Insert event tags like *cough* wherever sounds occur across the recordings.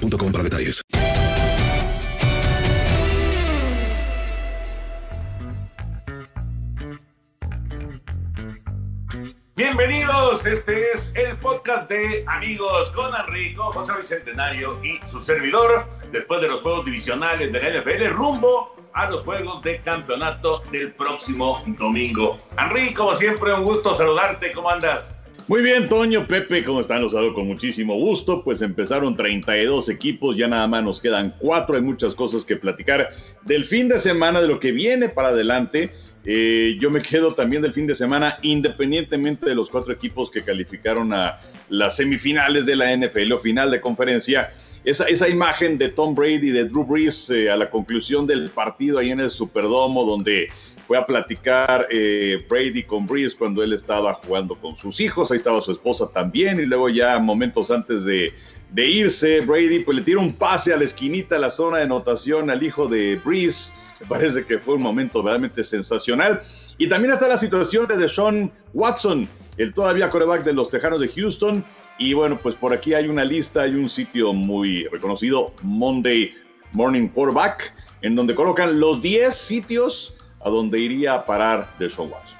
para detalles. Bienvenidos, este es el podcast de Amigos con Enrico, José Bicentenario y su servidor, después de los juegos divisionales de la NFL, rumbo a los juegos de campeonato del próximo domingo. Enrico, como siempre, un gusto saludarte, ¿cómo andas? Muy bien, Toño, Pepe, ¿cómo están? Los saludo con muchísimo gusto. Pues empezaron 32 equipos, ya nada más nos quedan cuatro. Hay muchas cosas que platicar del fin de semana, de lo que viene para adelante. Eh, yo me quedo también del fin de semana, independientemente de los cuatro equipos que calificaron a las semifinales de la NFL o final de conferencia. Esa, esa imagen de Tom Brady y de Drew Brees eh, a la conclusión del partido ahí en el Superdomo, donde fue a platicar eh, Brady con Brees cuando él estaba jugando con sus hijos, ahí estaba su esposa también, y luego ya momentos antes de, irse, Brady pues le tira un pase a la esquinita, a la zona de anotación al hijo de Brees, me parece que fue un momento realmente sensacional. Y también está la situación de Deshaun Watson, el todavía coreback de los Tejanos de Houston, y bueno, pues por aquí hay una lista, hay un sitio muy reconocido, Monday Morning Quarterback, en donde colocan los 10 sitios a donde iría a parar de Watson.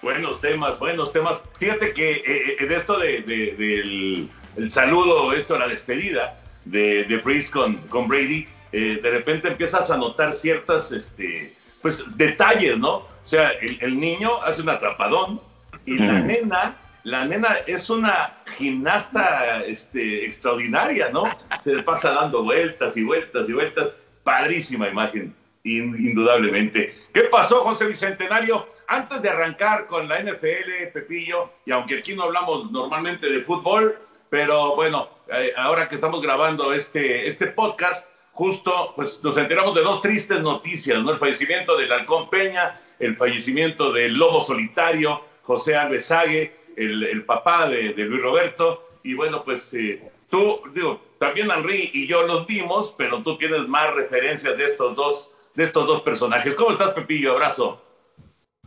Buenos temas, buenos temas. Fíjate que eh, eh, de esto de, de- del el saludo, esto, la despedida de, de Breeze con, con Brady, eh, de repente empiezas a notar ciertas, este, pues, detalles, ¿no? O sea, el, el niño hace un atrapadón y la Ujú. nena, la nena es una gimnasta este, extraordinaria, ¿no? Se le pasa dando vueltas y vueltas y vueltas. Padrísima imagen, indudablemente. ¿Qué pasó, José Bicentenario? Antes de arrancar con la NFL, Pepillo, y aunque aquí no hablamos normalmente de fútbol, pero bueno, eh, ahora que estamos grabando este, este podcast, justo pues nos enteramos de dos tristes noticias, ¿no? El fallecimiento del Halcón Peña, el fallecimiento del Lobo Solitario, José Alves Sague, el, papá de, de Luis Roberto, y bueno, pues eh, tú, digo, también Henry y yo los vimos, pero tú tienes más referencias de estos dos, de estos dos personajes. ¿Cómo estás, Pepillo? Abrazo.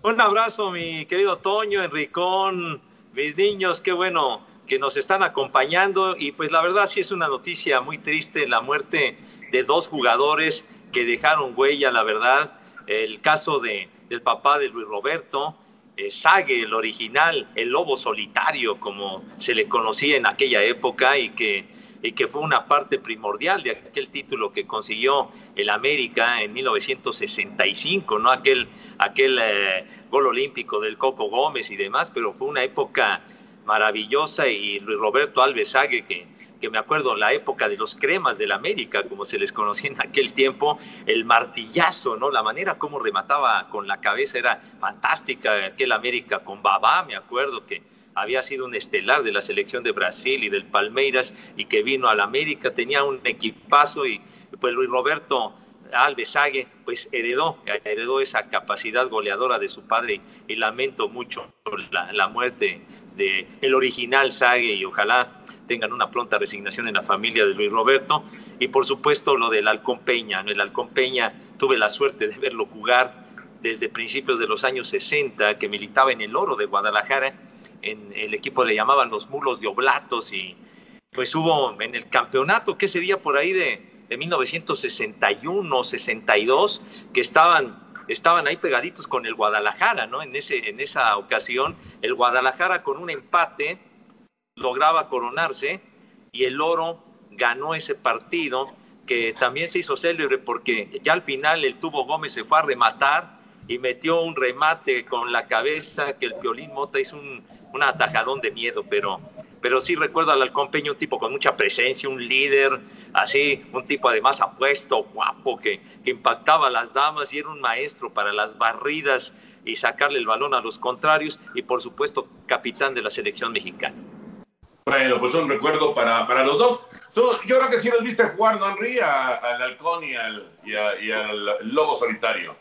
Un abrazo, mi querido Toño, Enricón, mis niños, qué bueno que nos están acompañando y pues la verdad sí es una noticia muy triste la muerte de dos jugadores que dejaron huella, la verdad. El caso de, del papá de Luis Roberto, eh, Sague, el original, el lobo solitario, como se le conocía en aquella época y que, y que fue una parte primordial de aquel título que consiguió el América en 1965, ¿no? Aquel, aquel eh, gol olímpico del Coco Gómez y demás, pero fue una época maravillosa y Roberto Alves Sague, que que me acuerdo la época de los cremas del América, como se les conocía en aquel tiempo, el martillazo, ¿no? La manera como remataba con la cabeza era fantástica, aquel América con Babá, me acuerdo que había sido un estelar de la selección de Brasil y del Palmeiras y que vino al América, tenía un equipazo y pues Luis Roberto Alves pues heredó, heredó esa capacidad goleadora de su padre y lamento mucho la, la muerte de el original Sague y ojalá tengan una pronta resignación en la familia de Luis Roberto. Y por supuesto lo del Alcón Peña. El Alcón Peña tuve la suerte de verlo jugar desde principios de los años 60, que militaba en el Oro de Guadalajara. En el equipo le llamaban los mulos de Oblatos y pues hubo en el campeonato, que sería por ahí de, de 1961, 62, que estaban estaban ahí pegaditos con el Guadalajara, ¿no? En, ese, en esa ocasión, el Guadalajara con un empate lograba coronarse y el Oro ganó ese partido que también se hizo célebre porque ya al final el tubo Gómez se fue a rematar y metió un remate con la cabeza que el Violín Mota hizo un, un atajadón de miedo, pero, pero sí recuerdo al Alcompeño un tipo con mucha presencia, un líder, así, un tipo además apuesto, guapo, que, impactaba a las damas y era un maestro para las barridas y sacarle el balón a los contrarios y por supuesto capitán de la selección mexicana. Bueno, pues un recuerdo para, para los dos. yo creo que sí los viste jugar, ¿no, al halcón y al, y, al lobo solitario.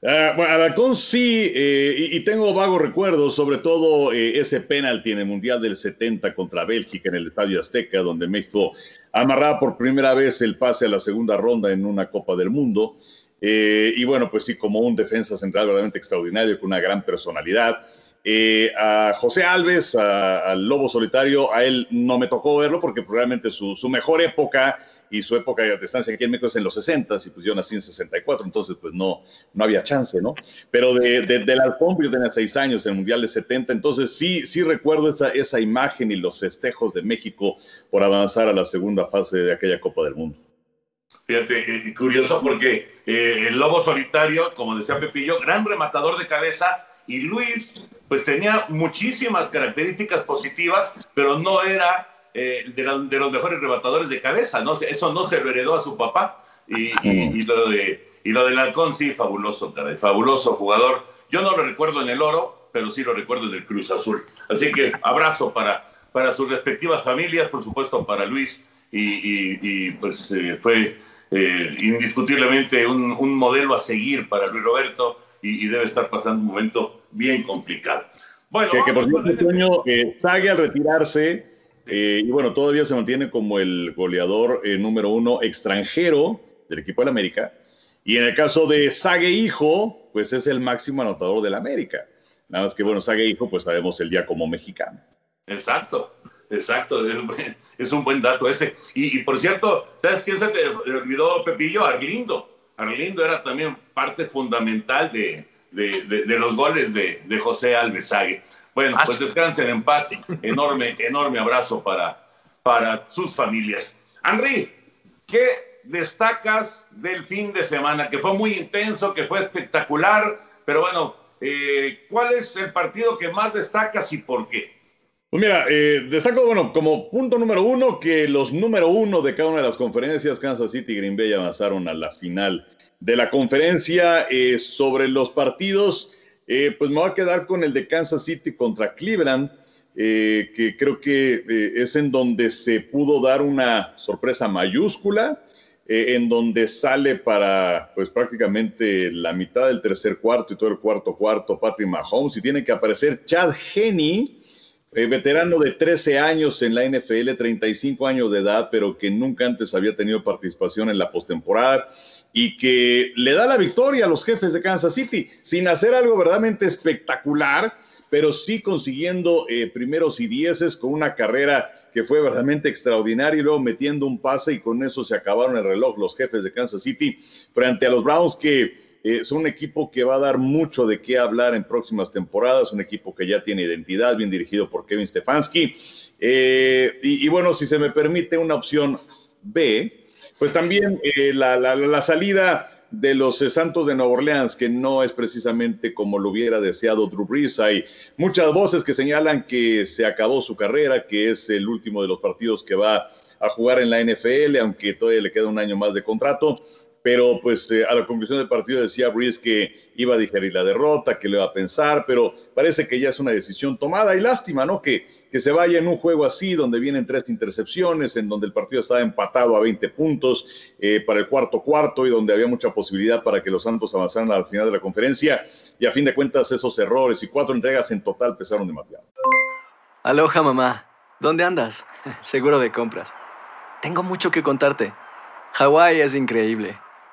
Uh, bueno, al halcón sí, eh, y, tengo vagos recuerdos, sobre todo eh, ese penalti en el Mundial del 70 contra Bélgica en el Estadio Azteca, donde México amarraba por primera vez el pase a la segunda ronda en una Copa del Mundo. Eh, y bueno, pues sí, como un defensa central verdaderamente extraordinario, con una gran personalidad. Eh, a José Alves, al Lobo Solitario, a él no me tocó verlo porque probablemente su, mejor época y su época de estancia aquí en México es en los 60 y pues yo nací en 64, entonces pues no, no había chance, ¿no? Pero de, del Alfón, yo tenía seis años en el Mundial de 70, entonces sí, sí recuerdo esa, esa imagen y los festejos de México por avanzar a la segunda fase de aquella Copa del Mundo. Fíjate, eh, curioso porque eh, el Lobo Solitario, como decía Pepillo, gran rematador de cabeza, y Luis, pues tenía muchísimas características positivas, pero no era eh, de, los mejores rebatadores de cabeza, ¿no? Eso no se lo heredó a su papá. Y, lo, de, y lo del halcón, sí, fabuloso, fabuloso jugador. Yo no lo recuerdo en el oro, pero sí lo recuerdo en el Cruz Azul. Así que abrazo para, para sus respectivas familias, por supuesto para Luis, y, pues eh, fue eh, indiscutiblemente un, un modelo a seguir para Luis Roberto y, debe estar pasando un momento bien complicado. Bueno, que, por cierto, Toño, eh, Sague al retirarse, eh, y bueno, todavía se mantiene como el goleador eh, número uno extranjero del equipo del América. Y en el caso de Sague Hijo, pues es el máximo anotador del América. Nada más que, bueno, Sague Hijo, pues sabemos el día como mexicano. Exacto, exacto. Es un buen dato ese. Y, por cierto, ¿sabes quién se te olvidó, Pepillo? Arlindo. Arlindo era también parte fundamental de, los goles de, José Alvesague. Bueno, ah, pues descansen en paz. Enorme, enorme abrazo para, para sus familias. Henry, ¿qué destacas del fin de semana? Que fue muy intenso, que fue espectacular, pero bueno, eh, ¿cuál es el partido que más destacas y por qué? Pues mira, eh, destaco, bueno, como punto número uno, que los número uno de cada una de las conferencias, Kansas City y Green Bay, avanzaron a la final de la conferencia. Eh, sobre los partidos, eh, pues me voy a quedar con el de Kansas City contra Cleveland, que creo que es en donde se pudo dar una sorpresa mayúscula, en donde sale para, pues prácticamente la mitad del tercer cuarto y todo el cuarto cuarto Patrick Mahomes, y tiene que aparecer Chad Henney eh, veterano de 13 años en la NFL, 35 años de edad, pero que nunca antes había tenido participación en la postemporada y que le da la victoria a los jefes de Kansas City sin hacer algo verdaderamente espectacular, pero sí consiguiendo eh, primeros y dieces con una carrera que fue verdaderamente extraordinaria y luego metiendo un pase y con eso se acabaron el reloj los jefes de Kansas City frente a los Browns que es un equipo que va a dar mucho de qué hablar en próximas temporadas, un equipo que ya tiene identidad, bien dirigido por Kevin Stefanski. Eh, y, bueno, si se me permite una opción B, pues también eh, la, salida de los eh, Santos de Nueva Orleans, que no es precisamente como lo hubiera deseado Drew Brees. Hay muchas voces que señalan que se acabó su carrera, que es el último de los partidos que va a jugar en la NFL, aunque todavía le queda un año más de contrato pero pues eh, a la conclusión del partido decía Breeze que iba a digerir la derrota, que le iba a pensar, pero parece que ya es una decisión tomada y lástima, ¿no? Que, que se vaya en un juego así, donde vienen tres intercepciones, en donde el partido estaba empatado a 20 puntos eh, para el cuarto cuarto y donde había mucha posibilidad para que los Santos avanzaran al final de la conferencia y a fin de cuentas esos errores y cuatro entregas en total pesaron demasiado. Aloha mamá, ¿dónde andas? *laughs* Seguro de compras. Tengo mucho que contarte. Hawái es increíble.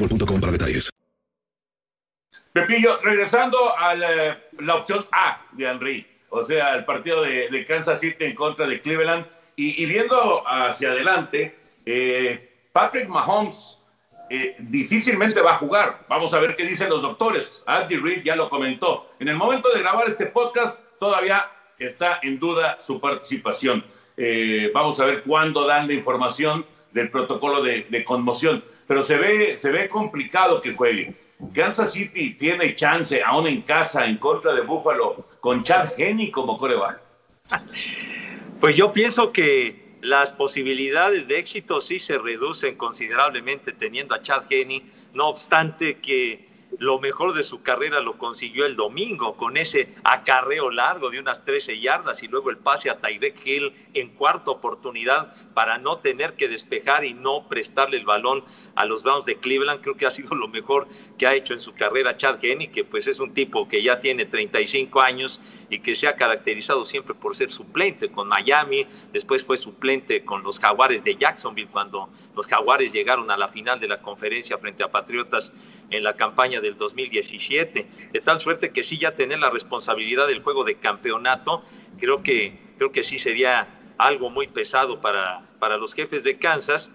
boostmobile.com para detalles. Pepillo, regresando a la, la opción A de Henry, o sea, el partido de, de Kansas City en contra de Cleveland, y, y viendo hacia adelante, eh, Patrick Mahomes eh, difícilmente va a jugar. Vamos a ver qué dicen los doctores. Andy Reid ya lo comentó. En el momento de grabar este podcast, todavía está en duda su participación. Eh, vamos a ver cuándo dan la información del protocolo de, de conmoción. Pero se ve, se ve complicado que juegue. Kansas City tiene chance, aún en casa, en contra de Buffalo, con Chad Henney como coreback. Pues yo pienso que las posibilidades de éxito sí se reducen considerablemente teniendo a Chad Henney, no obstante que lo mejor de su carrera lo consiguió el domingo con ese acarreo largo de unas 13 yardas y luego el pase a Tyreek Hill en cuarta oportunidad para no tener que despejar y no prestarle el balón a los Browns de Cleveland. Creo que ha sido lo mejor que ha hecho en su carrera Chad Henney, que pues es un tipo que ya tiene 35 años y que se ha caracterizado siempre por ser suplente con Miami, después fue suplente con los Jaguares de Jacksonville cuando los Jaguares llegaron a la final de la conferencia frente a Patriotas en la campaña del 2017, de tal suerte que sí ya tener la responsabilidad del juego de campeonato, creo que, creo que sí sería algo muy pesado para, para los jefes de Kansas.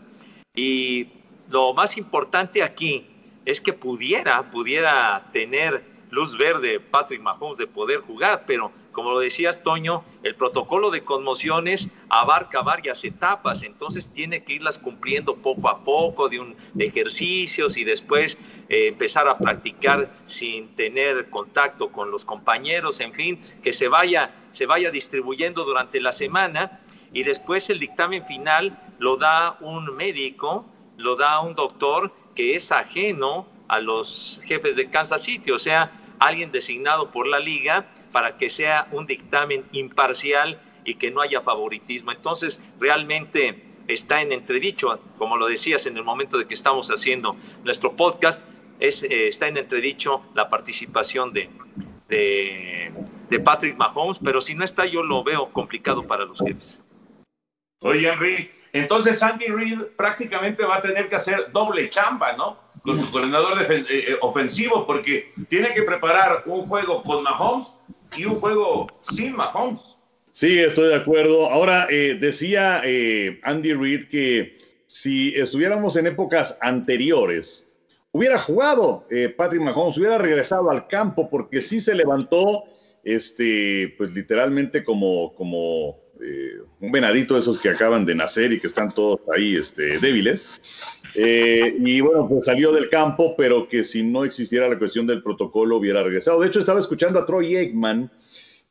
Y lo más importante aquí es que pudiera, pudiera tener luz verde Patrick Mahomes de poder jugar, pero como lo decías, Toño, el protocolo de conmociones abarca varias etapas, entonces tiene que irlas cumpliendo poco a poco de, un, ejercicios y después eh, empezar a practicar sin tener contacto con los compañeros, en fin, que se vaya, se vaya distribuyendo durante la semana y después el dictamen final lo da un médico, lo da un doctor que es ajeno a los jefes de Kansas City, o sea, alguien designado por la liga para que sea un dictamen imparcial y que no haya favoritismo. Entonces, realmente está en entredicho, como lo decías en el momento de que estamos haciendo nuestro podcast, es, eh, está en entredicho la participación de, de Patrick Mahomes, pero si no está yo lo veo complicado para los jefes. Oye, Henry, entonces Andy Reid prácticamente va a tener que hacer doble chamba, ¿no? Con su coordinador eh, eh, ofensivo, porque tiene que preparar un juego con Mahomes y un juego sin Mahomes. Sí, estoy de acuerdo. Ahora, eh, decía Andy Reid que si estuviéramos en épocas anteriores, hubiera jugado Patrick Mahomes, hubiera regresado al campo, porque sí se levantó, este, pues literalmente como, como eh, un venadito de esos que acaban de nacer y que están todos ahí este, débiles. Eh, y bueno, pues salió del campo, pero que si no existiera la cuestión del protocolo hubiera regresado. De hecho, estaba escuchando a Troy Aikman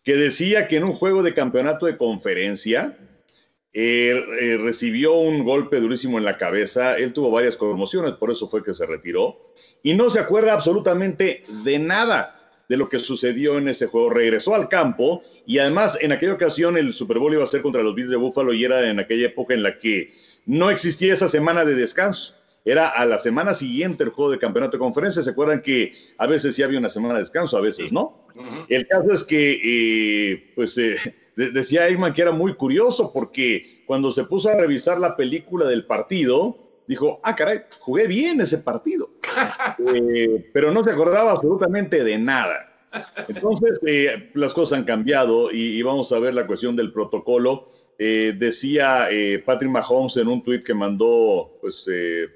que decía que en un juego de campeonato de conferencia eh, recibió un golpe durísimo en la cabeza. Él tuvo varias conmociones, por eso fue que se retiró. Y no se acuerda absolutamente de nada de lo que sucedió en ese juego. Regresó al campo y además en aquella ocasión el Super Bowl iba a ser contra los Bills de Buffalo y era en aquella época en la que no existía esa semana de descanso. Era a la semana siguiente el juego de campeonato de conferencia. ¿Se acuerdan que a veces sí había una semana de descanso, a veces no? El caso es que, eh, pues, eh, *laughs* decía Eggman que era muy curioso porque cuando se puso a revisar la película del partido, dijo, ah, caray, jugué bien ese partido. Eh, pero no se acordaba absolutamente de nada. Entonces, eh, las cosas han cambiado y, vamos a ver la cuestión del protocolo. Eh, decía Patrick Mahomes en un tuit que mandó, pues,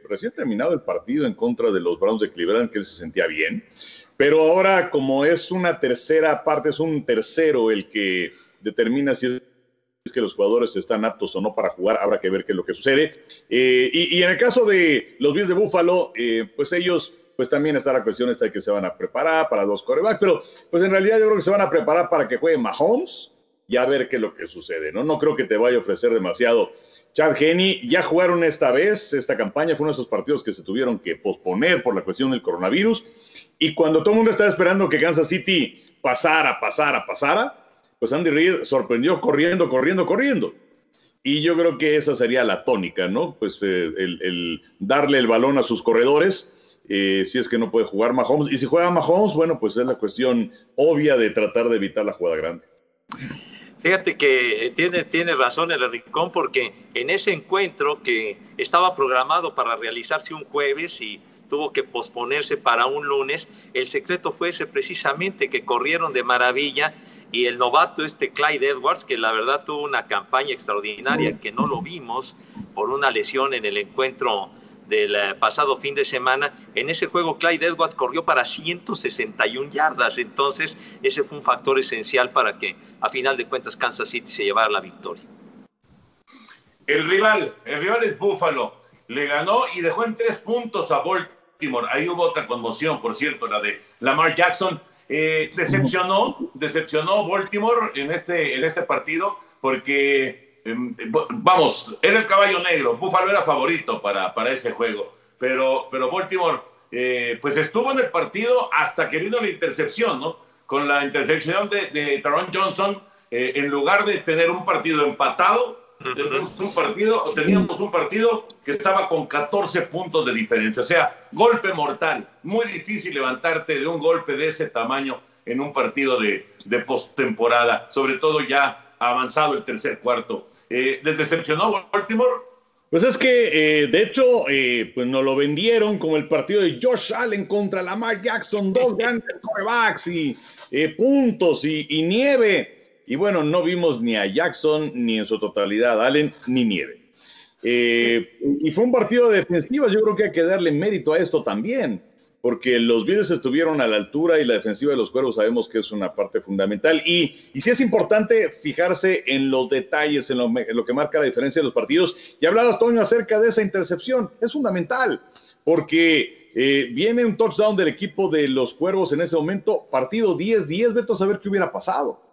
recién terminado el partido en contra de los Browns de Cleveland, que él se sentía bien. Pero ahora, como es una tercera parte, es un tercero el que determina si es que los jugadores están aptos o no para jugar, habrá que ver qué es lo que sucede. Eh, y, en el caso de los Bills de Buffalo, eh, pues ellos, pues también está la cuestión esta de que se van a preparar para dos corebacks, pero pues en realidad yo creo que se van a preparar para que juegue Mahomes y a ver qué es lo que sucede, ¿no? No creo que te vaya a ofrecer demasiado. Chad Henney, ya jugaron esta vez, esta campaña fue uno de esos partidos que se tuvieron que posponer por la cuestión del coronavirus. Y cuando todo el mundo estaba esperando que Kansas City pasara, pasara, pasara, pues Andy Reid sorprendió corriendo, corriendo, corriendo. Y yo creo que esa sería la tónica, ¿no? Pues eh, el, darle el balón a sus corredores, eh, si es que no puede jugar Mahomes. Y si juega Mahomes, bueno, pues es la cuestión obvia de tratar de evitar la jugada grande. Fíjate que tiene, tiene razón el Ricón porque en ese encuentro que estaba programado para realizarse un jueves y tuvo que posponerse para un lunes, el secreto fue ese precisamente que corrieron de maravilla y el novato este Clyde Edwards, que la verdad tuvo una campaña extraordinaria que no lo vimos por una lesión en el encuentro del eh, pasado fin de semana. En ese juego Clyde Edwards corrió para 161 yardas, entonces ese fue un factor esencial para que a final de cuentas Kansas City se llevara la victoria. El rival, el rival es Buffalo, le ganó y dejó en tres puntos a Baltimore. Ahí hubo otra conmoción, por cierto, la de Lamar Jackson eh, decepcionó, decepcionó Baltimore en este, en este partido porque, em, vamos, era el caballo negro, Buffalo era favorito para, para ese juego, pero, pero Baltimore eh, pues estuvo en el partido hasta que vino la intercepción, ¿no? Con la intercepción de, de Taron Johnson, eh, en lugar de tener un partido empatado, Teníamos un partido, teníamos un partido que estaba con 14 puntos de diferencia. O sea, golpe mortal. Muy difícil levantarte de un golpe de ese tamaño en un partido de, de postemporada, sobre todo ya avanzado el tercer cuarto. Eh, ¿Les decepcionó Baltimore? Pues es que, eh, de hecho, eh, pues nos lo vendieron como el partido de Josh Allen contra Lamar Jackson, dos grandes corebacks y puntos y nieve. Y bueno, no vimos ni a Jackson, ni en su totalidad Allen, ni Nieve. Eh, y fue un partido de defensivas. Yo creo que hay que darle mérito a esto también, porque los Bills estuvieron a la altura y la defensiva de los cuervos sabemos que es una parte fundamental. Y, sí es importante fijarse en los detalles, en lo, que marca la diferencia de los partidos. Y hablabas, Toño, acerca de esa intercepción. Es fundamental, porque eh, viene un touchdown del equipo de los cuervos en ese momento, partido 10-10, vete a saber qué hubiera pasado.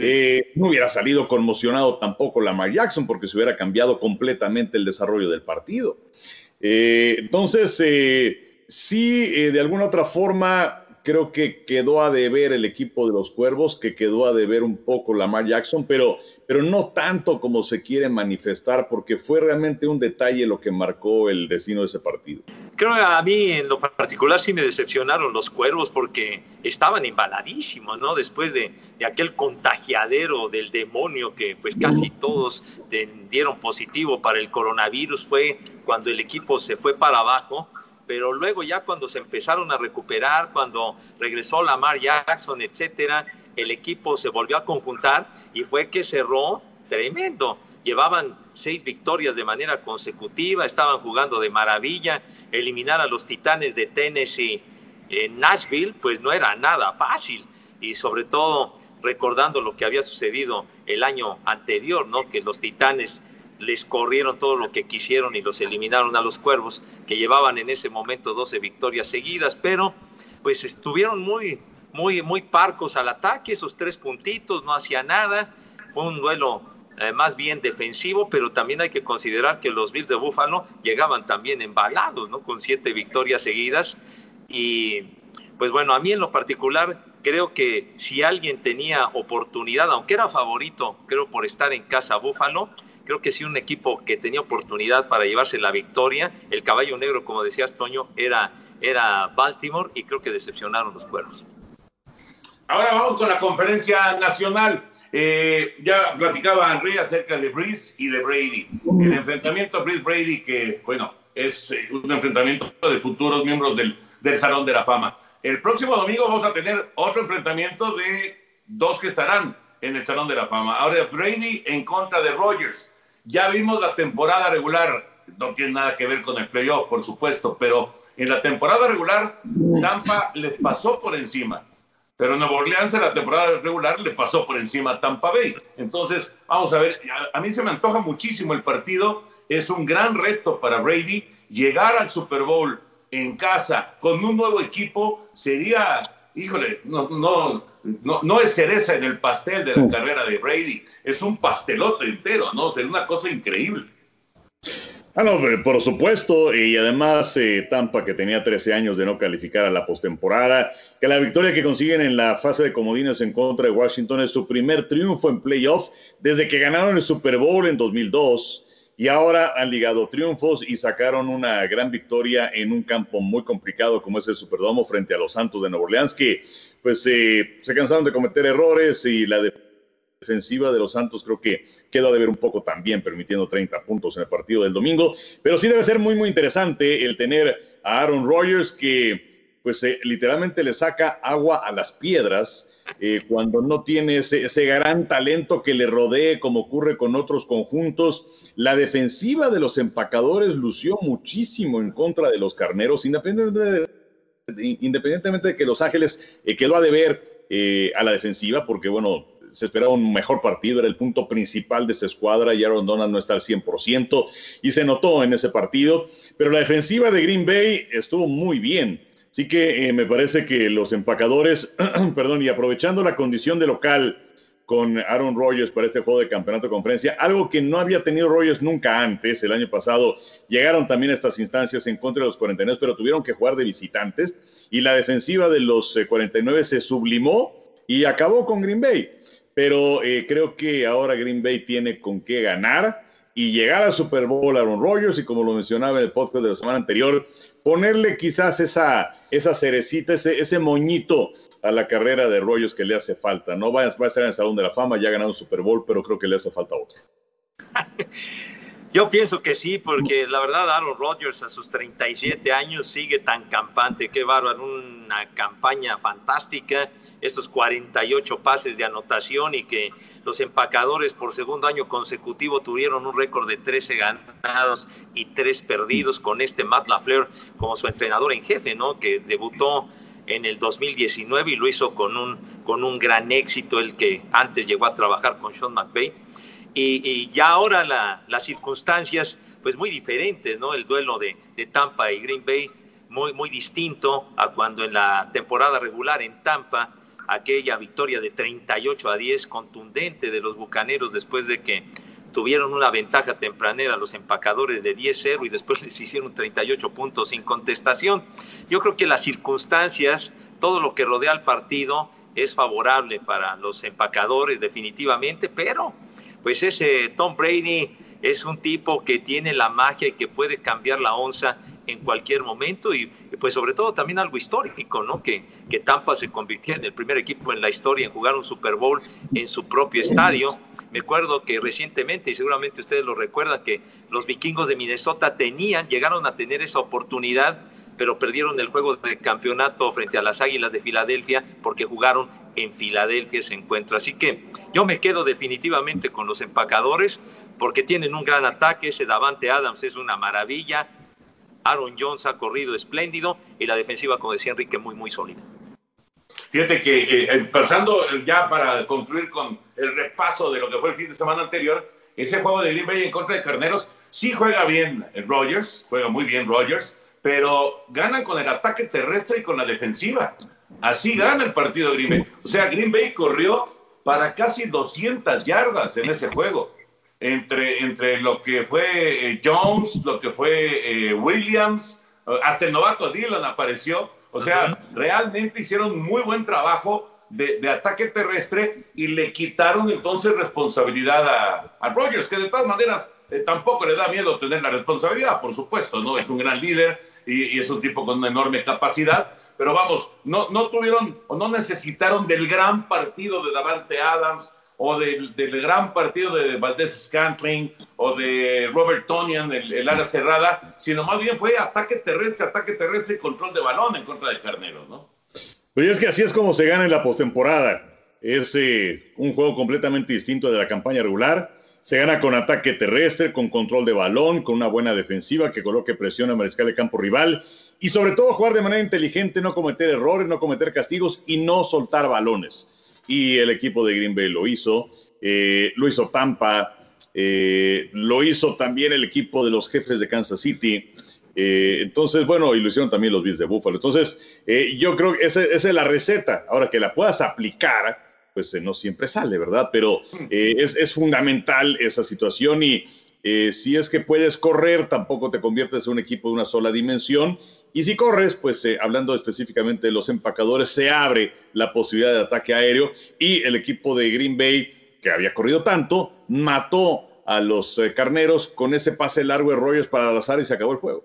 Eh, no hubiera salido conmocionado tampoco Lamar Jackson porque se hubiera cambiado completamente el desarrollo del partido. Eh, entonces, eh, sí, de alguna otra forma, creo que quedó a deber el equipo de los Cuervos, que quedó a deber un poco Lamar Jackson, pero, pero no tanto como se quiere manifestar, porque fue realmente un detalle lo que marcó el destino de ese partido. Creo que a mí en lo particular sí me decepcionaron los Cuervos porque estaban embaladísimos, ¿no? Después de, de aquel contagiadero del demonio que pues casi todos dieron positivo para el coronavirus, fue cuando el equipo se fue para abajo pero luego ya cuando se empezaron a recuperar, cuando regresó Lamar Jackson, etcétera, el equipo se volvió a conjuntar y fue que cerró tremendo. Llevaban seis victorias de manera consecutiva, estaban jugando de maravilla. Eliminar a los Titanes de Tennessee en Nashville, pues no era nada fácil. Y sobre todo recordando lo que había sucedido el año anterior, ¿no? Que los Titanes les corrieron todo lo que quisieron y los eliminaron a los Cuervos, que llevaban en ese momento 12 victorias seguidas, pero pues estuvieron muy, muy, muy parcos al ataque, esos tres puntitos, no hacía nada, fue un duelo eh, más bien defensivo, pero también hay que considerar que los Bills de Búfalo llegaban también embalados, ¿no? Con siete victorias seguidas y pues bueno, a mí en lo particular creo que si alguien tenía oportunidad, aunque era favorito, creo por estar en casa Búfalo, creo que sí un equipo que tenía oportunidad para llevarse la victoria. El caballo negro, como decías, Toño, era, era Baltimore y creo que decepcionaron los cuervos. Ahora vamos con la conferencia nacional. Eh, ya platicaba Henry acerca de Breeze y de Brady. El enfrentamiento Breeze-Brady, que, bueno, es eh, un enfrentamiento de futuros miembros del, del Salón de la Fama. El próximo domingo vamos a tener otro enfrentamiento de dos que estarán en el Salón de la Fama. Ahora Brady en contra de Rogers. Ya vimos la temporada regular, no tiene nada que ver con el playoff, por supuesto, pero en la temporada regular Tampa les pasó por encima. Pero Nueva Orleans en la temporada regular le pasó por encima a Tampa Bay. Entonces, vamos a ver, a, mí se me antoja muchísimo el partido. Es un gran reto para Brady. Llegar al Super Bowl en casa con un nuevo equipo sería, híjole, no, no, no, no es cereza en el pastel de la carrera de Brady, es un pastelote entero, ¿no? Es una cosa increíble. Ah, no, por supuesto, y además eh, Tampa que tenía 13 años de no calificar a la postemporada, que la victoria que consiguen en la fase de comodines en contra de Washington es su primer triunfo en playoff desde que ganaron el Super Bowl en 2002 y ahora han ligado triunfos y sacaron una gran victoria en un campo muy complicado como es el Superdomo frente a los Santos de Nueva Orleans, que pues eh, se cansaron de cometer errores y la defensiva de los Santos creo que quedó de ver un poco también, permitiendo 30 puntos en el partido del domingo, pero sí debe ser muy, muy interesante el tener a Aaron Rodgers que pues eh, literalmente le saca agua a las piedras eh, cuando no tiene ese, gran talento que le rodee, como ocurre con otros conjuntos. La defensiva de los empacadores lució muchísimo en contra de los carneros, independientemente de, independientemente de que Los Ángeles eh, quedó a deber eh, a la defensiva, porque bueno, se esperaba un mejor partido, era el punto principal de esta escuadra y Aaron Donald no está al 100% y se notó en ese partido, pero la defensiva de Green Bay estuvo muy bien. Así que eh, me parece que los empacadores, *clears throat* perdón, y aprovechando la condición de local con Aaron Rodgers para este juego de campeonato de conferencia, algo que no había tenido Rodgers nunca antes, el año pasado llegaron también a estas instancias en contra de los 49, pero tuvieron que jugar de visitantes y la defensiva de los 49 eh, se sublimó y acabó con Green Bay. Pero eh, creo que ahora Green Bay tiene con qué ganar y llegar al Super Bowl Aaron Rodgers y como lo mencionaba en el podcast de la semana anterior, ponerle quizás esa, esa cerecita, ese, ese moñito a la carrera de Rodgers que le hace falta. No va, va a estar en el Salón de la Fama, ya ha ganado un Super Bowl, pero creo que le hace falta otro. *laughs* Yo pienso que sí, porque la verdad Aaron Rodgers a sus 37 años sigue tan campante, qué bárbaro, una campaña fantástica, esos 48 pases de anotación y que los empacadores por segundo año consecutivo tuvieron un récord de 13 ganados y 3 perdidos con este Matt LaFleur como su entrenador en jefe, ¿no? Que debutó en el 2019 y lo hizo con un, con un gran éxito, el que antes llegó a trabajar con Sean McVay. Y, ya ahora las circunstancias, pues muy diferentes, ¿no? El duelo de, de Tampa y Green Bay, muy, muy distinto a cuando en la temporada regular en Tampa aquella victoria de 38 a 10 contundente de los Bucaneros después de que tuvieron una ventaja tempranera los empacadores de 10-0 y después *laughs* les hicieron 38 puntos sin contestación. Yo creo que las circunstancias todo lo que rodea al partido es favorable para los empacadores definitivamente, pero pues ese Tom Brady es un tipo que tiene la magia y que puede cambiar la onza en cualquier momento y pues sobre todo también algo histórico, ¿no? Que, que Tampa se convirtió en el primer equipo en la historia en jugar un Super Bowl en su propio estadio. Me acuerdo que recientemente, y seguramente ustedes lo recuerdan, que los vikingos de Minnesota tenían, llegaron a tener esa oportunidad, pero perdieron el juego de campeonato frente a las Águilas de Filadelfia porque jugaron en Filadelfia ese encuentro. Así que yo me quedo definitivamente con los empacadores porque tienen un gran ataque, ese Davante Adams es una maravilla, Aaron Jones ha corrido espléndido y la defensiva, como decía Enrique, muy, muy sólida. Fíjate que eh, eh, pasando ya para concluir con el repaso de lo que fue el fin de semana anterior, ese juego de Green Bay en contra de Carneros, sí juega bien Rogers, juega muy bien Rogers, pero ganan con el ataque terrestre y con la defensiva. Así gana el partido Green Bay. O sea, Green Bay corrió para casi 200 yardas en ese juego entre, entre lo que fue eh, Jones, lo que fue eh, Williams, eh, hasta el novato Dylan apareció. O sea, realmente hicieron muy buen trabajo de, ataque terrestre y le quitaron entonces responsabilidad a, a Rogers, que de todas maneras tampoco le da miedo tener la responsabilidad, por supuesto, ¿no? Es un gran líder y, y es un tipo con una enorme capacidad, pero vamos, no, no tuvieron o no necesitaron del gran partido de Davante Adams o del, gran partido de Valdés Scantling o de Robert Tonian, el, el, ala cerrada, sino más bien fue ataque terrestre, ataque terrestre y control de balón en contra de Carnero, ¿no? Pues es que así es como se gana en la postemporada. Es eh, un juego completamente distinto de la campaña regular. Se gana con ataque terrestre, con control de balón, con una buena defensiva que coloque presión al mariscal de campo rival y sobre todo jugar de manera inteligente, no cometer errores, no cometer castigos y no soltar balones y el equipo de Green Bay lo hizo, eh, lo hizo Tampa, eh, lo hizo también el equipo de los jefes de Kansas City. Eh, entonces, bueno, y lo hicieron también los Bills de Buffalo. Entonces, yo creo que esa, es la receta. Ahora que la puedas aplicar, pues no siempre sale, ¿verdad? Pero es, fundamental esa situación y si es que puedes correr, tampoco te conviertes en un equipo de una sola dimensión y si corres, pues eh, hablando específicamente de los empacadores, se abre la posibilidad de ataque aéreo y el equipo de Green Bay, que había corrido tanto, mató a los eh, carneros con ese pase largo de Rogers para azar y se acabó el juego.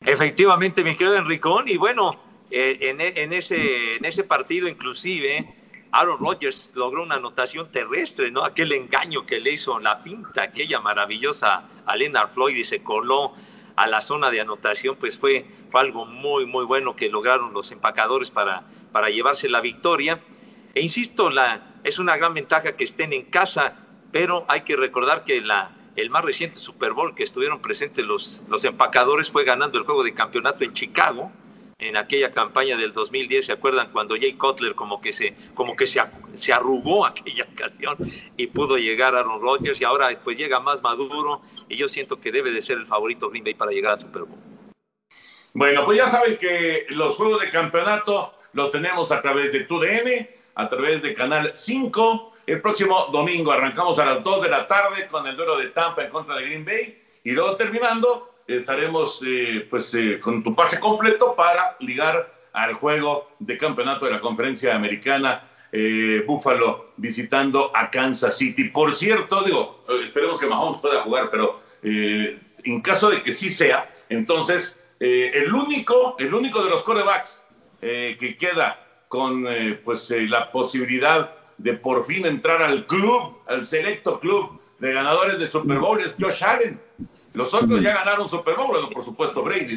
Efectivamente, me quedo Enricón y bueno, eh, en, ese partido inclusive Aaron Rodgers logró una anotación terrestre, ¿no? Aquel engaño que le hizo la pinta, aquella maravillosa a Leonard Floyd y se coló a la zona de anotación, pues fue, algo muy, muy bueno que lograron los empacadores para, para llevarse la victoria. E insisto, la, es una gran ventaja que estén en casa, pero hay que recordar que la, el más reciente Super Bowl que estuvieron presentes los, los empacadores fue ganando el juego de campeonato en Chicago, en aquella campaña del 2010, ¿se acuerdan cuando Jay Cutler como que se, como que se, se arrugó aquella *laughs* ocasión y pudo llegar Aaron Rodgers y ahora pues llega más maduro y yo siento que debe de ser el favorito Green Bay para llegar al Super Bowl. Bueno, pues ya saben que los juegos de campeonato los tenemos a través de TUDN, a través de Canal 5. El próximo domingo arrancamos a las 2 de la tarde con el duelo de Tampa en contra de Green Bay y luego terminando estaremos eh, pues eh, con tu pase completo para ligar al juego de campeonato de la conferencia americana eh, Buffalo visitando a Kansas City. Por cierto, digo, esperemos que Mahomes pueda jugar, pero en caso de que sí sea, entonces el único, el único de los corebacks que queda con pues la posibilidad de por fin entrar al club, al selecto club de ganadores de Super Bowl es Josh Allen. Los otros ya ganaron Super Bowl, por supuesto Brady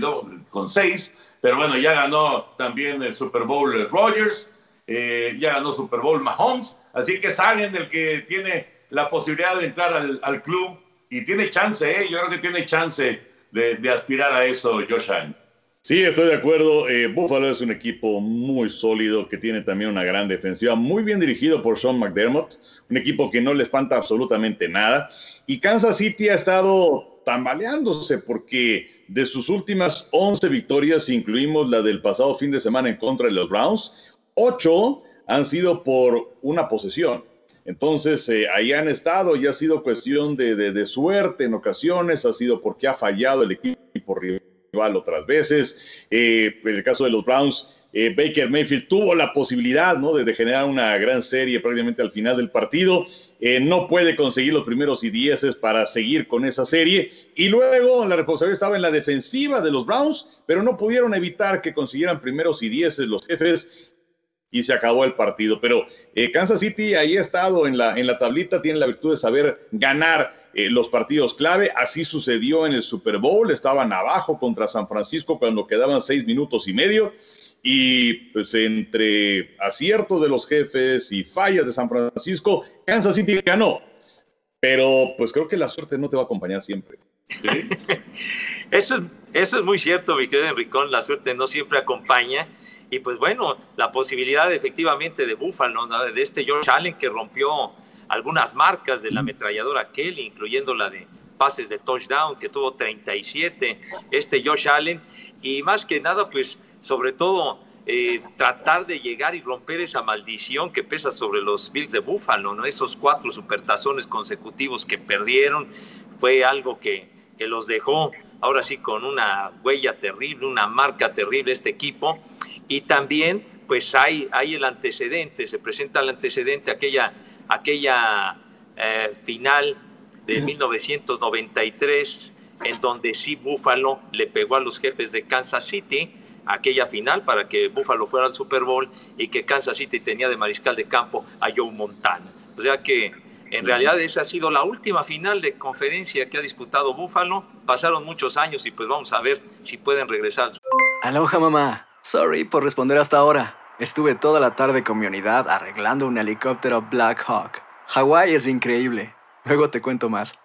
con seis, pero bueno, ya ganó también el Super Bowl eh, Rogers, eh, ya ganó Super Bowl Mahomes, así que salen del que tiene la posibilidad de entrar al, club y tiene chance, ¿eh? yo creo que tiene chance de, aspirar a eso Josh Allen. Sí, estoy de acuerdo. Buffalo es un equipo muy sólido que tiene también una gran defensiva, muy bien dirigido por Sean McDermott, un equipo que no le espanta absolutamente nada. Y Kansas City ha estado tambaleándose porque de sus últimas 11 victorias, incluimos la del pasado fin de semana en contra de los Browns, 8 han sido por una posesión. Entonces, eh, ahí han estado y ha sido cuestión de, de, suerte en ocasiones, ha sido porque ha fallado el equipo rival otras veces. Eh, en el caso de los Browns, eh, Baker Mayfield tuvo la posibilidad ¿no? de, generar una gran serie prácticamente al final del partido. Eh, no puede conseguir los primeros y dieces para seguir con esa serie. Y luego la responsabilidad estaba en la defensiva de los Browns, pero no pudieron evitar que consiguieran primeros y dieces los jefes y se acabó el partido. Pero eh, Kansas City ahí ha estado en la, en la tablita, tiene la virtud de saber ganar eh, los partidos clave. Así sucedió en el Super Bowl, estaban abajo contra San Francisco cuando quedaban seis minutos y medio. Y pues entre aciertos de los jefes y fallas de San Francisco, Kansas City ganó. Pero pues creo que la suerte no te va a acompañar siempre. *laughs* eso, eso es muy cierto, mi querido Enricón, la suerte no siempre acompaña. Y pues bueno, la posibilidad efectivamente de Buffalo, de este George Allen que rompió algunas marcas de la ametralladora Kelly, incluyendo la de pases de touchdown, que tuvo 37, este Josh Allen, y más que nada, pues sobre todo eh, tratar de llegar y romper esa maldición que pesa sobre los Bills de Buffalo, ¿no? Esos cuatro supertazones consecutivos que perdieron fue algo que, que los dejó ahora sí con una huella terrible, una marca terrible este equipo y también pues hay, hay el antecedente, se presenta el antecedente, aquella, aquella eh, final de 1993, en donde sí Buffalo le pegó a los jefes de Kansas City, aquella final para que Buffalo fuera al Super Bowl y que Kansas City tenía de mariscal de campo a Joe Montana. O sea que en realidad esa ha sido la última final de conferencia que ha disputado Buffalo. Pasaron muchos años y pues vamos a ver si pueden regresar. Aloha mamá. Sorry por responder hasta ahora. Estuve toda la tarde con mi unidad arreglando un helicóptero Black Hawk. Hawái es increíble. Luego te cuento más.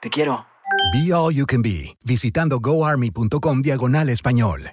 Te quiero. Be All You Can Be, visitando goarmy.com diagonal español.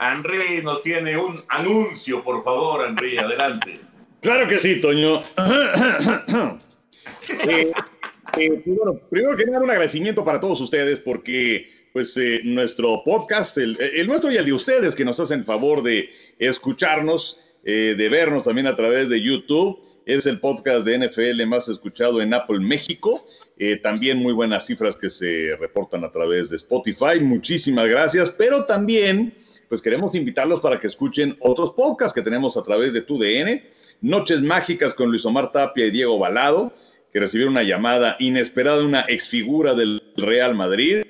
Henry nos tiene un anuncio, por favor, Henry, adelante. Claro que sí, Toño. *clears throat* Eh, eh, bueno, primero que nada, un agradecimiento para todos ustedes porque pues eh, nuestro podcast, el, el, nuestro y el de ustedes que nos hacen favor de escucharnos, de vernos también a través de YouTube, es el podcast de NFL más escuchado en Apple México. también muy buenas cifras que se reportan a través de Spotify. Muchísimas gracias, pero también pues queremos invitarlos para que escuchen otros podcasts que tenemos a través de TUDN, Noches Mágicas con Luis Omar Tapia y Diego Balado, que recibieron una llamada inesperada de una exfigura del Real Madrid,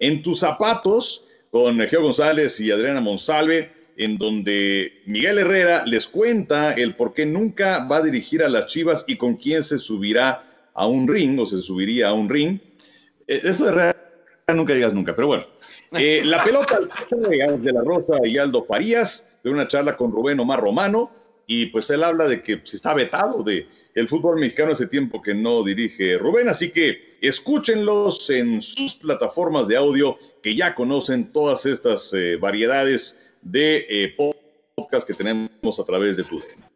En tus zapatos con Geo González y Adriana Monsalve, en donde Miguel Herrera les cuenta el por qué nunca va a dirigir a las Chivas y con quién se subirá a un ring o se subiría a un ring. Eh, esto de Herrera nunca digas nunca, pero bueno. Eh, la *laughs* pelota de la Rosa y Aldo Farías, de una charla con Rubén Omar Romano, y pues él habla de que se está vetado de el fútbol mexicano hace tiempo que no dirige Rubén, así que escúchenlos en sus plataformas de audio que ya conocen todas estas eh, variedades de eh, podcast que tenemos a través de TUDN.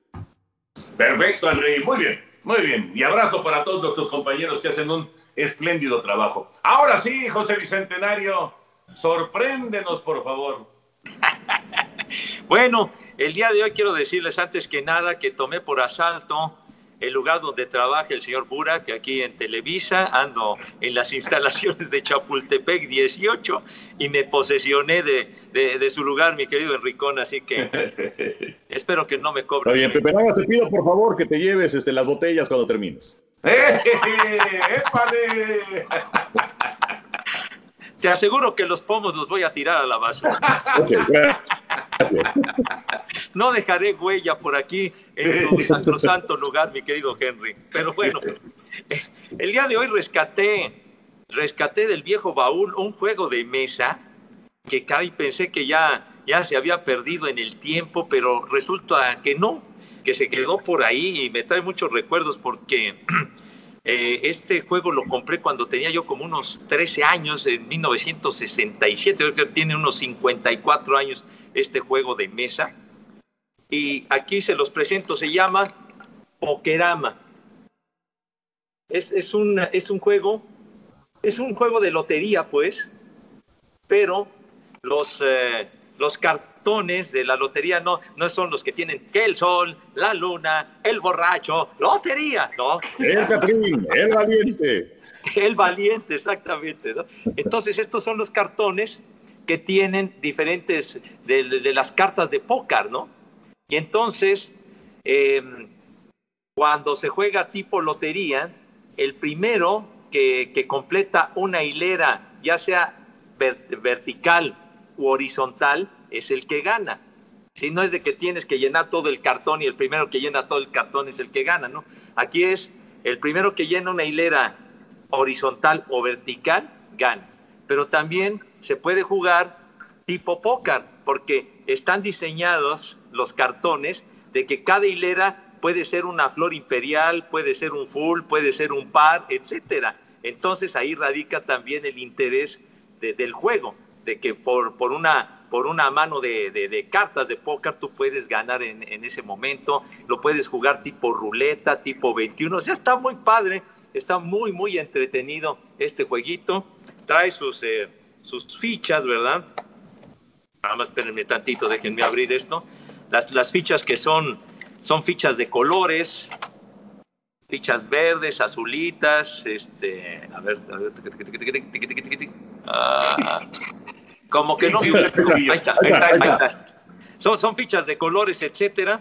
Perfecto, André, muy bien, muy bien. Y abrazo para todos nuestros compañeros que hacen un espléndido trabajo. Ahora sí, José Bicentenario, sorpréndenos, por favor. *laughs* bueno, el día de hoy quiero decirles antes que nada que tomé por asalto el lugar donde trabaja el señor Burak, aquí en Televisa, ando en las *laughs* instalaciones de Chapultepec 18 y me posesioné de, de, su lugar, mi querido Enricón, así que *laughs* espero que no me cobren. Está bien, Pepe, te pido por favor que te lleves este, las botellas cuando termines. ¡Eh, Te aseguro que los pomos los voy a tirar a la basura. no dejaré huella por aquí en tu sacrosanto lugar, mi querido Henry. Pero bueno, el día de hoy rescaté, rescaté del viejo baúl un juego de mesa que casi pensé que ya, ya se había perdido en el tiempo, pero resulta que no, que se quedó por ahí y me trae muchos recuerdos porque *clears throat* eh, este juego lo compré cuando tenía yo como unos 13 años, en 1967, creo que tiene unos 54 años este juego de mesa. Y aquí se los presento, se llama Pokerama. Es, es, un, es un juego, es un juego de lotería, pues, pero los, eh, los, de la lotería no, no son los que tienen que el sol, la luna, el borracho, lotería, ¿no? El Catrín, el valiente. El valiente, exactamente. ¿no? Entonces, estos son los cartones que tienen diferentes de, las cartas de póker, ¿no? Y entonces, em, cuando se juega tipo lotería, el primero que, que completa una hilera, ya sea vertical u horizontal, es el que gana. Si no es de que tienes que llenar todo el cartón y el primero que llena todo el cartón es el que gana, ¿no? Aquí es el primero que llena una hilera horizontal o vertical, gana. Pero también se puede jugar tipo póker, porque están diseñados los cartones de que cada hilera puede ser una flor imperial, puede ser un full, puede ser un par, etcétera. Entonces ahí radica también el interés del juego, de que por, por una por una mano de, cartas de póker tú puedes ganar en, ese momento, lo puedes jugar tipo ruleta, tipo 21, o sea, está muy padre, está muy, muy entretenido este jueguito, trae sus, eh, sus fichas, ¿verdad? Nada más espérenme tantito, déjenme abrir esto. Las, las fichas que son, son fichas de colores, fichas verdes, azulitas, este, a ver, a ver, ah, como que no. ahí está, ahí está, ahí está. Son, son fichas de colores, etcétera.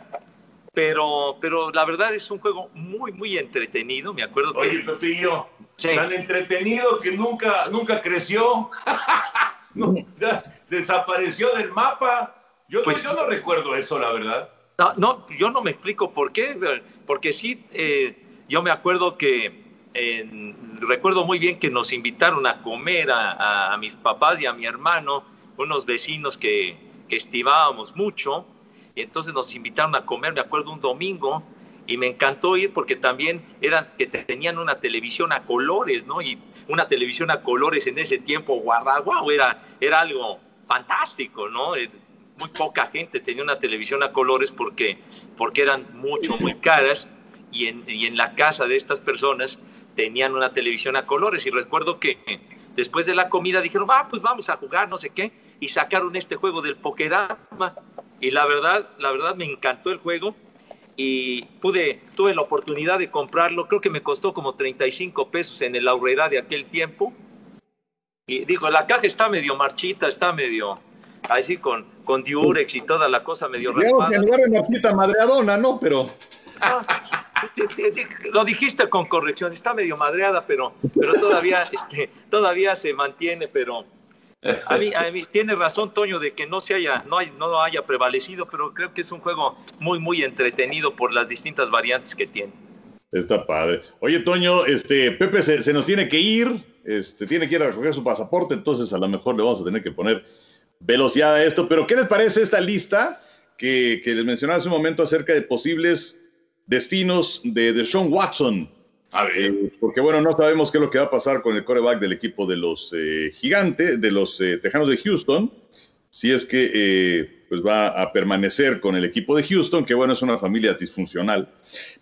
Pero, pero la verdad es un juego muy, muy entretenido. Me acuerdo Oye, Pepillo, tan entretenido que nunca, nunca creció. *laughs* desapareció del mapa. Yo, pues, yo no recuerdo eso, la verdad. No, no, yo no me explico por qué. Porque sí, eh, yo me acuerdo que recuerdo muy bien que nos invitaron a comer a, mis papás y a mi hermano, unos vecinos que, estimábamos mucho, y entonces nos invitaron a comer, me acuerdo un domingo, y me encantó ir porque también eran que tenían una televisión a colores, ¿no? Y una televisión a colores en ese tiempo, guau, era, era algo fantástico, ¿no? Eh, muy poca gente tenía una televisión a colores porque, porque eran mucho, muy caras, y en, y en la casa de estas personas tenían una televisión a colores. Y recuerdo que después de la comida dijeron, ah, pues vamos a jugar, no sé qué, y sacaron este juego del Pokerama. Y la verdad, la verdad me encantó el juego. Y pude, tuve la oportunidad de comprarlo, creo que me costó como 35 pesos en el Aurrera de aquel tiempo. Y digo, la caja está medio marchita, está medio así con, con diurex y toda la cosa medio raspada. En lugar de marchita madreadona, ¿no? Pero... Lo dijiste con corrección, está medio madreada, pero, pero todavía, este, todavía se mantiene, pero a mí, a mí, tiene razón Toño de que no se haya, no, no haya prevalecido, pero creo que es un juego muy, muy entretenido por las distintas variantes que tiene. Está padre. Oye, Toño, este, Pepe se, nos tiene que ir, este, tiene que ir a recoger su pasaporte, entonces a lo mejor le vamos a tener que poner velocidad a esto. Pero, ¿qué les parece esta lista que, que les mencionaba hace un momento acerca de posibles destinos de, de Sean Watson. A ver. Eh, porque bueno, no sabemos qué es lo que va a pasar con el coreback del equipo de los eh, gigantes, de los eh, Tejanos de Houston, si es que pues va a permanecer con el equipo de Houston, que bueno, es una familia disfuncional.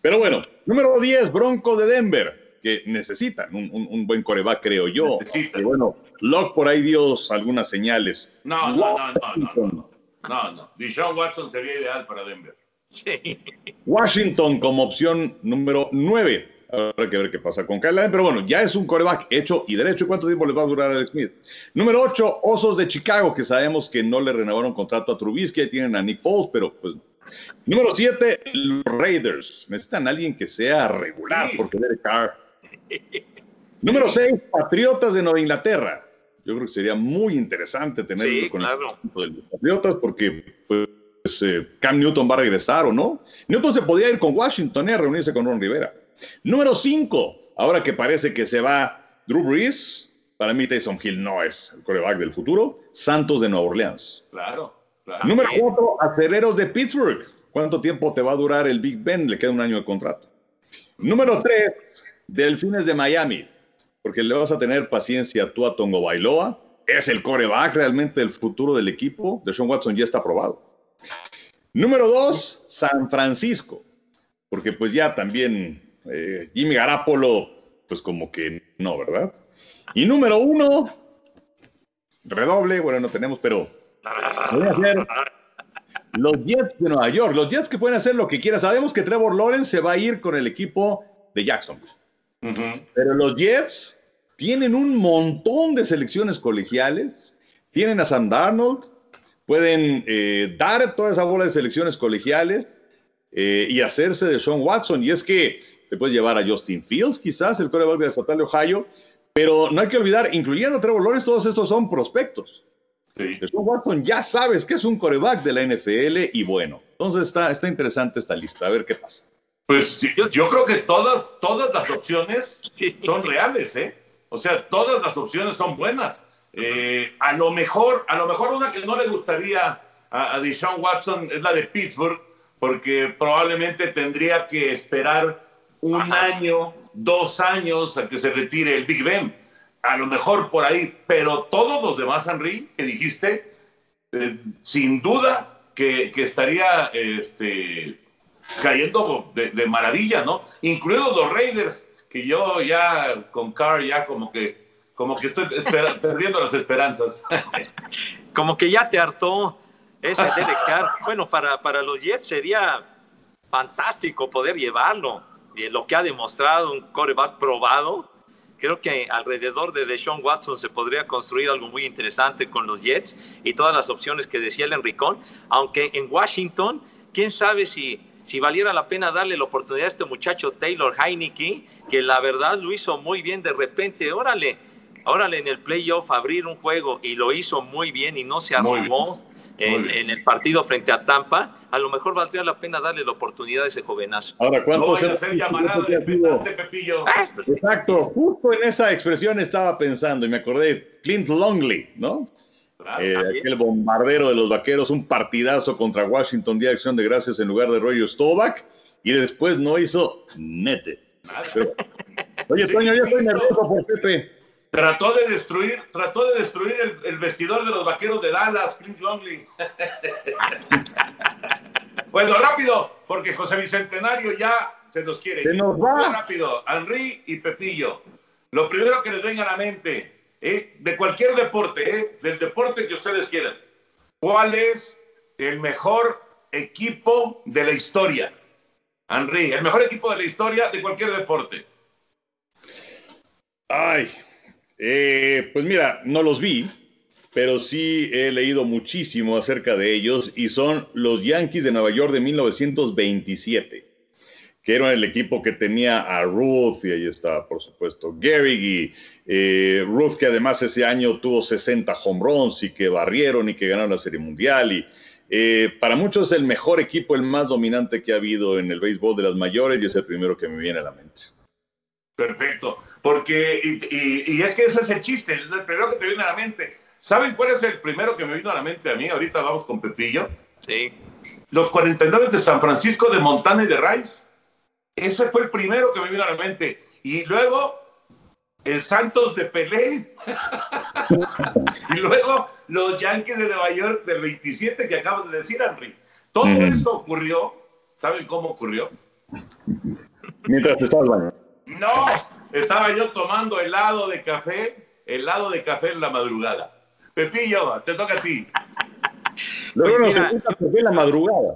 Pero bueno, número 10, Bronco de Denver, que necesitan un, buen coreback, creo yo. Y bueno, Locke por ahí dio algunas señales. No, no, no, no, no, no, no, no. Watson sería ideal para Denver. Sí. Washington como opción número 9. Habrá que ver qué pasa con Kyle Allen, pero bueno, ya es un coreback hecho y derecho. ¿Cuánto tiempo le va a durar a Alex Smith? Número 8, Osos de Chicago, que sabemos que no le renovaron contrato a Trubisky, ahí tienen a Nick Foles, pero pues. Número 7, los Raiders. Necesitan a alguien que sea regular, porque Derek Carr. Número 6, Patriotas de Nueva Inglaterra. Yo creo que sería muy interesante tenerlo Sí, con claro. el equipo de los Patriotas, porque pues, eh, Cam Newton va a regresar o no. Newton se podría ir con Washington eh, a reunirse con Ron Rivera. Número 5, ahora que parece que se va Drew Brees, para mí Taysom Hill no es el coreback del futuro. Santos de Nueva Orleans. Claro, claro. Número 4, Acereros de Pittsburgh. ¿Cuánto tiempo te va a durar el Big Ben? Le queda un año de contrato. Número 3, Delfines de Miami. Porque le vas a tener paciencia tú a Tongo Bailoa. Es el coreback realmente del futuro del equipo. De Sean Watson ya está aprobado. Número 2, San Francisco. Porque pues ya también eh, Jimmy Garapolo, pues como que no, ¿verdad? Y número 1, redoble, bueno, no tenemos, pero voy a hacer los Jets de Nueva York. Los Jets que pueden hacer lo que quieran. Sabemos que Trevor Lawrence se va a ir con el equipo de Jackson. Pero los Jets tienen un montón de selecciones colegiales. Tienen a Sam Darnold. Pueden eh, dar toda esa bola de selecciones colegiales eh, y hacerse de Sean Watson. Y es que te puedes llevar a Justin Fields, quizás, el coreback de la estatal de Ohio. Pero no hay que olvidar, incluyendo a Trevor Lawrence, todos estos son prospectos. Deshaun Watson ya sabes que es un coreback de la NFL y bueno, entonces está, está interesante esta lista, a ver qué pasa. Pues yo, yo creo que todas, todas las opciones son reales, ¿eh? O sea, todas las opciones son buenas. Eh, a lo mejor, a lo mejor una que no le gustaría a, a Deshaun Watson es la de Pittsburgh, porque probablemente tendría que esperar un año, dos años a que se retire el Big Ben. A lo mejor por ahí, pero todos los demás, Henry, que dijiste, eh, sin duda que, que estaría este, cayendo de, de maravilla, ¿no? Incluidos los Raiders, que yo ya con Carr ya como que como que estoy *laughs* perdiendo las esperanzas. *laughs* Como que ya te hartó ese *laughs* Derek Carr. Bueno, para, para los Jets sería fantástico poder llevarlo. Y lo que ha demostrado un coreback probado, creo que alrededor de Deshaun Watson se podría construir algo muy interesante con los Jets y todas las opciones que decía el Enricón. Aunque en Washington, quién sabe si, si valiera la pena darle la oportunidad a este muchacho Taylor Heineke, que la verdad lo hizo muy bien de repente. Órale, órale en el playoff abrir un juego y lo hizo muy bien y no se Muy arrugó en, en el partido frente a Tampa. A lo mejor valdría la pena darle la oportunidad a ese jovenazo. Ahora, No ¿cuántos de petante, Pepillo. Exacto, justo en esa expresión estaba pensando y me acordé de Clint Longley, ¿no? Eh, aquel bombardero de los vaqueros, un partidazo contra Washington, Día de Acción de Gracias en lugar de Roger Staubach, y después no hizo nete. Pero- oye, Toño, yo estoy nervioso por Pepe. Trató de destruir, trató de destruir el, el vestidor de los vaqueros de Dallas, Clint Longley. *laughs* bueno, rápido, porque José Bicentenario ya se nos quiere. Se nos va. Rápido, Henry y Pepillo. Lo primero que les venga a la mente, ¿eh? de cualquier deporte, ¿eh? del deporte que ustedes quieran, ¿cuál es el mejor equipo de la historia? Henry, el mejor equipo de la historia de cualquier deporte. Ay, eh, pues mira, no los vi, pero sí he leído muchísimo acerca de ellos y son los Yankees de Nueva York de 1927, que eran el equipo que tenía a Ruth y ahí está, por supuesto, Gehrig y eh, Ruth que además ese año tuvo 60 home runs y que barrieron y que ganaron la Serie Mundial y eh, para muchos es el mejor equipo, el más dominante que ha habido en el béisbol de las mayores y es el primero que me viene a la mente. Perfecto. Porque, y, y- y es que ese es el chiste, es el primero que te viene a la mente. ¿Saben cuál es el primero que me vino a la mente a mí? Ahorita vamos con Pepillo. Sí. Los 49 de San Francisco de Montana y de Rice. Ese fue el primero que me vino a la mente. Y luego, el Santos de Pelé. *laughs* y luego, los Yankees de Nueva York del 27 que acabas de decir, Henry. Todo eso ocurrió. ¿Saben cómo ocurrió? Mientras te estabas bañando. No, estaba yo tomando helado de café, helado de café en la madrugada. Pepillo, te toca a ti. Luego Pues nos escucha en la madrugada.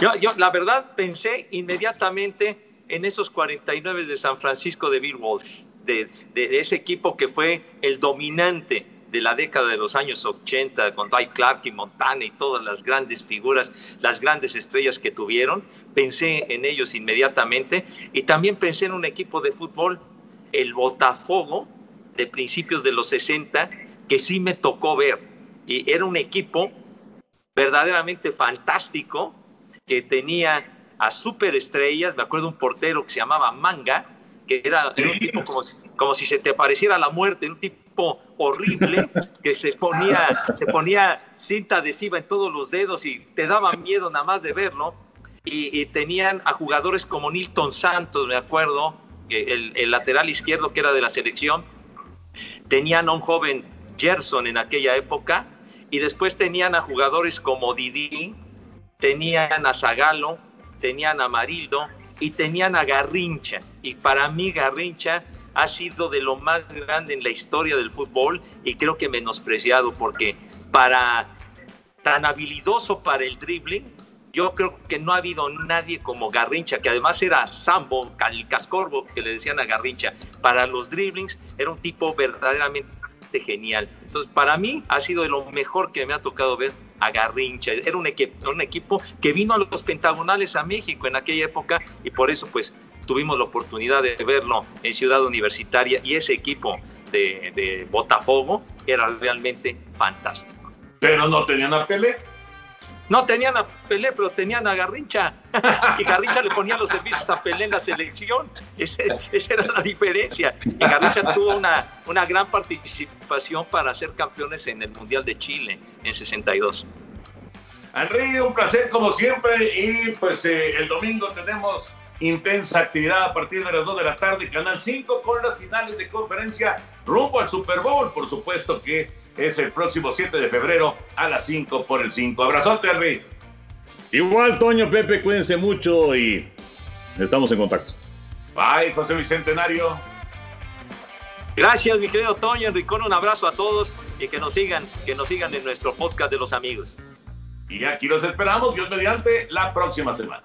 Yo, yo, la verdad, pensé inmediatamente en esos 49 de San Francisco de Bill Walsh, de, de ese equipo que fue el dominante de la década de los años 80, con Dwight Clark y Montana y todas las grandes figuras, las grandes estrellas que tuvieron, pensé en ellos inmediatamente. Y también pensé en un equipo de fútbol, el Botafogo, de principios de los 60, que sí me tocó ver. Y era un equipo verdaderamente fantástico, que tenía a superestrellas, me acuerdo un portero que se llamaba Manga, que era, era un tipo como, como si se te pareciera la muerte, un tipo horrible que se ponía, se ponía cinta adhesiva en todos los dedos y te daba miedo nada más de verlo. Y, tenían a jugadores como Nilton Santos, me acuerdo, el, el, lateral izquierdo que era de la selección. Tenían a un joven Gerson en aquella época. Y después tenían a jugadores como Didi, tenían a Zagalo, tenían a Marildo y tenían a Garrincha. Y para mí Garrincha ha sido de lo más grande en la historia del fútbol y creo que menospreciado porque para tan habilidoso para el dribbling, yo creo que no ha habido nadie como Garrincha, que además era Sambo, el cascorbo que le decían a Garrincha. Para los dribblings era un tipo verdaderamente genial. Entonces, para mí ha sido de lo mejor que me ha tocado ver a Garrincha. Era un equipo, un equipo que vino a los pentagonales a México en aquella época y por eso pues tuvimos la oportunidad de verlo en Ciudad Universitaria y ese equipo de, de Botafogo era realmente fantástico. Pero no tenían a Pelé. No tenían a Pelé, pero tenían a Garrincha. *laughs* Y Garrincha le ponía los servicios a Pelé en la selección. esa era la diferencia. Y Garrincha tuvo una, una gran participación para ser campeones en el Mundial de Chile en 62. Henry, un placer como siempre. Y pues eh, el domingo tenemos intensa actividad a partir de las 2 de la tarde, Canal 5, con las finales de conferencia rumbo al Super Bowl, por supuesto que es el próximo 7 de febrero a las 5 por el 5. Abrazote, Henry. Igual, Toño, Pepe, cuídense mucho y estamos en contacto. Bye, José Bicentenario. Gracias, mi querido Toño, Enricón, un abrazo a todos y que nos sigan, que nos sigan en nuestro podcast de los amigos. Y aquí los esperamos, Dios mediante, la próxima semana.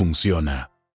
funciona.